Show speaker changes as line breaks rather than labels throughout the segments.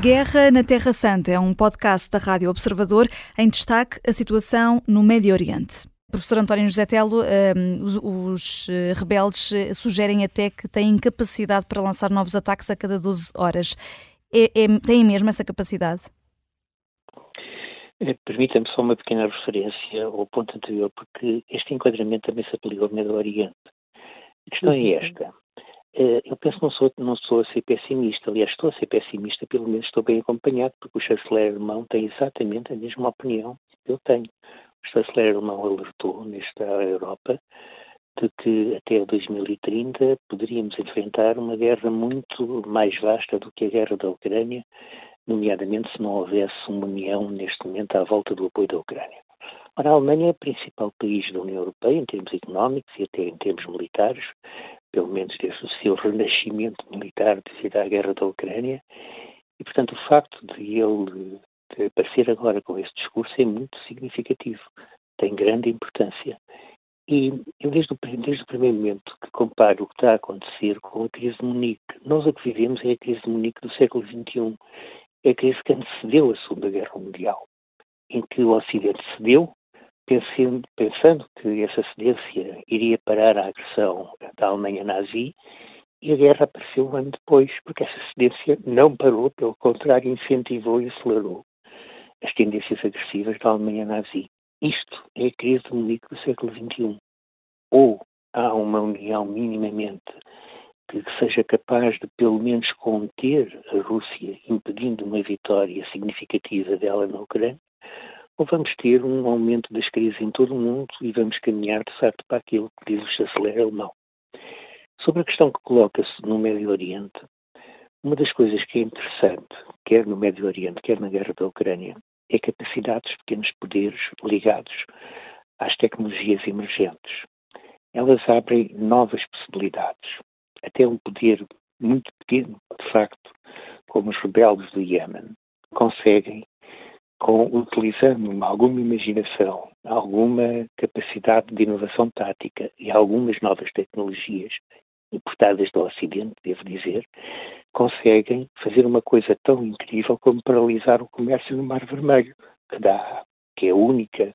Guerra na Terra Santa é um podcast da Rádio Observador em destaque a situação no Médio Oriente. Professor António José Telo, um, os, os, eh, rebeldes eh, sugerem até que têm capacidade para lançar novos ataques a cada 12 horas. É, é, têm mesmo essa capacidade?
Eh, permita-me só uma pequena referência ao ponto anterior, porque este enquadramento também se aplica ao Médio Oriente. A questão é uhum. esta. Eh, eu penso que não sou, não sou a ser pessimista, aliás, estou a ser pessimista, pelo menos estou bem acompanhado, porque o chanceler alemão tem exatamente a mesma opinião que eu tenho. O chanceler alemão alertou nesta Europa de que até 2030 poderíamos enfrentar uma guerra muito mais vasta do que a guerra da Ucrânia, nomeadamente se não houvesse uma união neste momento à volta do apoio da Ucrânia. Ora, a Alemanha é o principal país da União Europeia em termos económicos e até em termos militares, pelo menos desde o seu renascimento militar devido à guerra da Ucrânia, e portanto o facto de ele aparecer agora com esse discurso é muito significativo, tem grande importância. E eu, desde o, desde o primeiro momento, que comparo o que está a acontecer com a crise de Munique. Nós a que vivemos é a crise de Munique do século XXI. É a crise que antecedeu a Segunda Guerra Mundial, em que o Ocidente cedeu pensando, pensando que essa cedência iria parar a agressão da Alemanha nazi, e a guerra apareceu um ano depois, porque essa cedência não parou, pelo contrário, incentivou e acelerou as tendências agressivas da Alemanha nazi. Isto é a crise do Munique do século XXI. Ou há uma união minimamente que seja capaz de, pelo menos, conter a Rússia, impedindo uma vitória significativa dela na Ucrânia, ou vamos ter um aumento das crises em todo o mundo e vamos caminhar, de facto, para aquilo que diz o chanceler alemão. Sobre a questão que coloca-se no Médio Oriente, uma das coisas que é interessante, quer no Médio Oriente, quer na guerra da Ucrânia, é a capacidade dos pequenos poderes ligados às tecnologias emergentes. Elas abrem novas possibilidades. Até um poder muito pequeno, de facto, como os rebeldes do Iémen, conseguem com, utilizando alguma imaginação, alguma capacidade de inovação tática e algumas novas tecnologias importadas do Ocidente, devo dizer, conseguem fazer uma coisa tão incrível como paralisar o comércio no Mar Vermelho, que dá, que é a única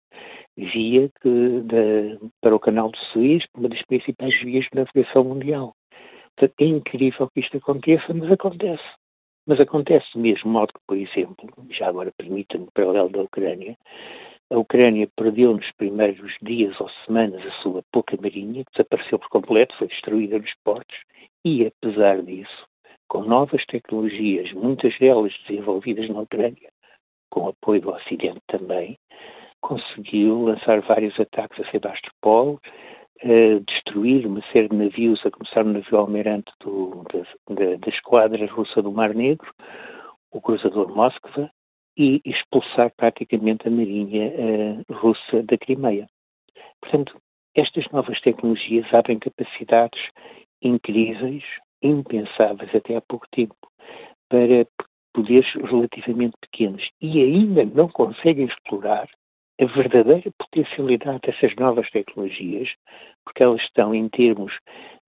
via que, de, para o Canal de Suez, uma das principais vias de navegação mundial. Portanto, é incrível que isto aconteça, mas acontece. Mas acontece mesmo modo que, por exemplo, já agora permita-me, paralelo da Ucrânia, a Ucrânia perdeu nos primeiros dias ou semanas a sua pouca marinha, desapareceu por completo, foi destruída nos portos, e apesar disso, com novas tecnologias, muitas delas desenvolvidas na Ucrânia, com apoio do Ocidente também, conseguiu lançar vários ataques a Sebastopol, destruir uma série de navios, a começar no navio almirante do, da, da, da, esquadra russa do Mar Negro, o cruzador Moskva, e expulsar praticamente a marinha uh, russa da Crimeia. Portanto, estas novas tecnologias abrem capacidades incríveis, impensáveis até há pouco tempo, para poderes relativamente pequenos e ainda não conseguem explorar a verdadeira potencialidade dessas novas tecnologias, porque elas estão em termos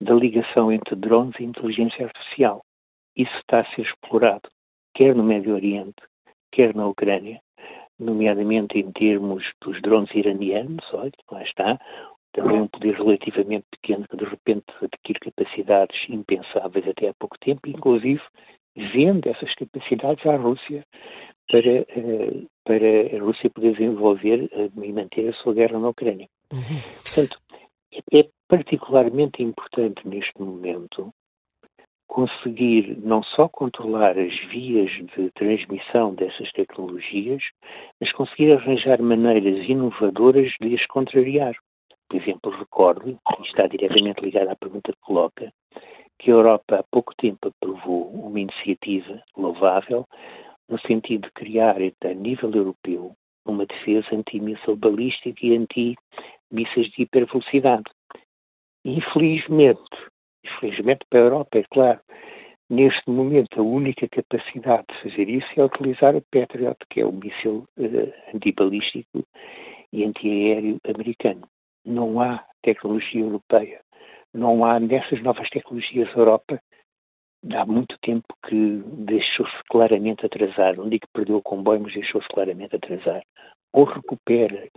da ligação entre drones e inteligência artificial. Isso está a ser explorado, quer no Médio Oriente, quer na Ucrânia, nomeadamente em termos dos drones iranianos, olha, lá está, também um poder relativamente pequeno que de repente adquire capacidades impensáveis até há pouco tempo, inclusive vende essas capacidades à Rússia para, eh, para a Rússia poder desenvolver eh, e manter a sua guerra na Ucrânia. Uhum. Portanto, é, é particularmente importante neste momento conseguir não só controlar as vias de transmissão dessas tecnologias, mas conseguir arranjar maneiras inovadoras de as contrariar. Por exemplo, recordo, e está diretamente ligado à pergunta que coloca, que a Europa há pouco tempo aprovou uma iniciativa louvável no sentido de criar, a nível europeu, uma defesa antimissile balística e anti-mísseis de hipervelocidade. Infelizmente, infelizmente para a Europa, é claro, neste momento a única capacidade de fazer isso é utilizar a Patriot, que é o míssil uh, antibalístico e antiaéreo americano. Não há tecnologia europeia, não há nessas novas tecnologias Europa há muito tempo que deixou-se claramente atrasar. Não digo que perdeu o comboio, mas deixou-se claramente atrasar. Ou recupera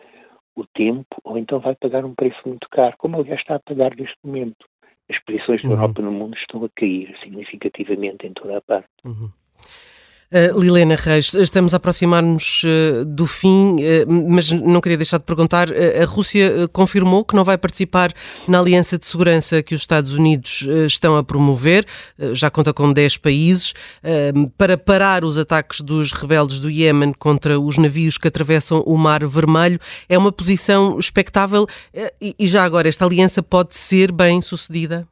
o tempo, ou então vai pagar um preço muito caro, como aliás está a pagar neste momento. As posições da uhum. Europa no mundo estão a cair significativamente em toda a parte.
Uhum. Uh, Lilena Reis, estamos a aproximar-nos uh, do fim, uh, mas não queria deixar de perguntar. a Rússia confirmou que não vai participar na aliança de segurança que os Estados Unidos estão a promover, já conta com 10 países, para parar os ataques dos rebeldes do Iémen contra os navios que atravessam o Mar Vermelho. É uma posição expectável e, e já agora, esta aliança pode ser bem sucedida?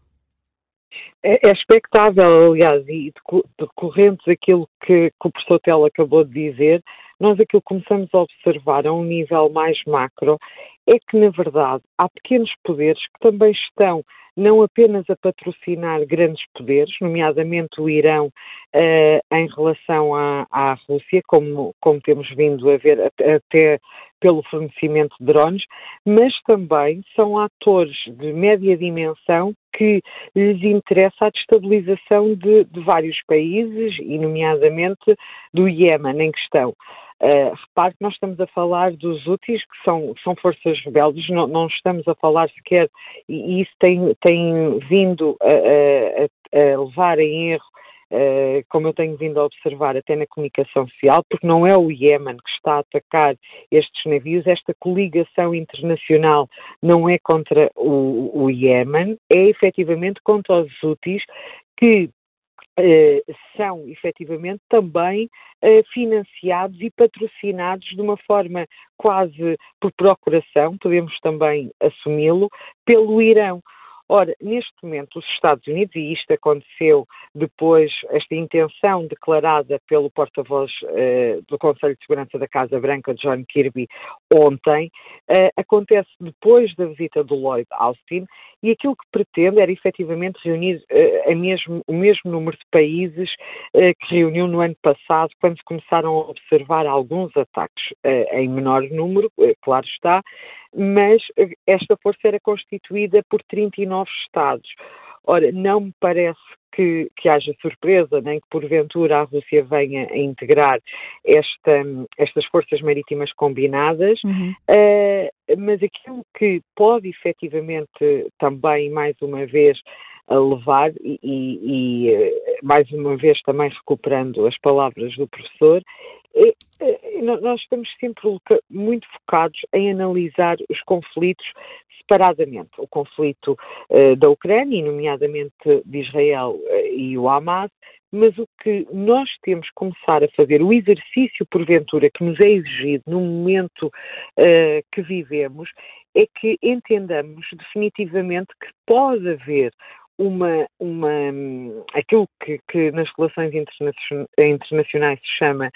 É, é expectável, aliás, e decorrente daquilo que, que o professor Tel acabou de dizer, nós aquilo que começamos a observar a um nível mais macro é que, na verdade, há pequenos poderes que também estão não apenas a patrocinar grandes poderes, nomeadamente o Irão, uh, em relação à, à Rússia, como, como, temos vindo a ver até pelo fornecimento de drones, mas também são atores de média dimensão que lhes interessa a destabilização de, de vários países, e nomeadamente do Iémen em questão. Uh, repare que nós estamos a falar dos úteis, que são, são forças rebeldes, não, não, estamos a falar sequer, e isso tem, tem vindo a, a, a levar em erro Uh, como eu tenho vindo a observar até na comunicação social, porque não é o Iémen que está a atacar estes navios, esta coligação internacional não é contra o, o Iémen, é efetivamente contra os Houthis que eh, são efetivamente também eh, financiados e patrocinados de uma forma quase por procuração, podemos também assumi-lo, pelo Irão. Ora, neste momento, os Estados Unidos, e isto aconteceu depois, esta intenção declarada pelo porta-voz uh, do Conselho de Segurança da Casa Branca, John Kirby, ontem, uh, acontece depois da visita do Lloyd Austin, e aquilo que pretende era efetivamente reunir uh, mesmo, o mesmo número de países que reuniu no ano passado, quando começaram a observar alguns ataques em menor número, claro está, mas esta força era constituída por 39 Estados. Ora, não me parece que, que, haja surpresa, nem que porventura a Rússia venha a integrar esta, estas forças marítimas combinadas, uhum. uh, mas aquilo que pode efetivamente também, mais uma vez, levar, e, e, e mais uma vez também recuperando as palavras do professor, é, é, nós estamos sempre muito focados em analisar os conflitos separadamente. O conflito uh, da Ucrânia, nomeadamente de Israel uh, e o Hamas, mas o que nós temos que começar a fazer, o exercício porventura que nos é exigido no momento uh, que vivemos, é que entendamos definitivamente que pode haver uma, uma aquilo que, que nas relações internacionais se chama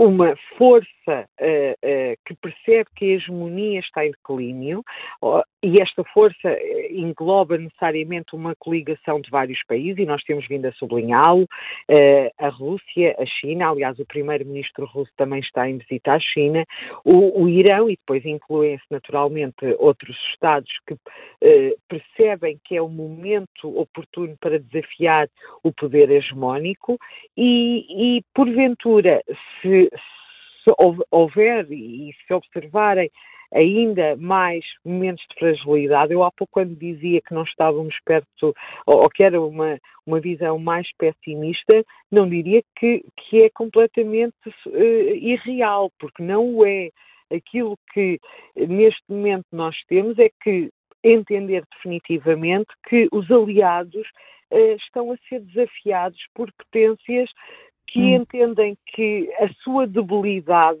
uma força uh, uh, que percebe que a hegemonia está em declínio, e esta força eh, engloba necessariamente uma coligação de vários países, e nós temos vindo a sublinhá-lo, eh, a Rússia, a China, aliás, o primeiro-ministro russo também está em visita à China, o, o Irão, e depois incluem-se naturalmente outros Estados que percebem que é o momento oportuno para desafiar o poder hegemónico, e, e porventura, se se houver e se observarem ainda mais momentos de fragilidade. Eu há pouco quando dizia que não estávamos perto, ou, ou que era uma, uma visão mais pessimista, não diria que, que é completamente uh, irreal, porque não o é. Aquilo que neste momento nós temos é que entender definitivamente que os aliados uh, estão a ser desafiados por potências que hum. entendem que a sua debilidade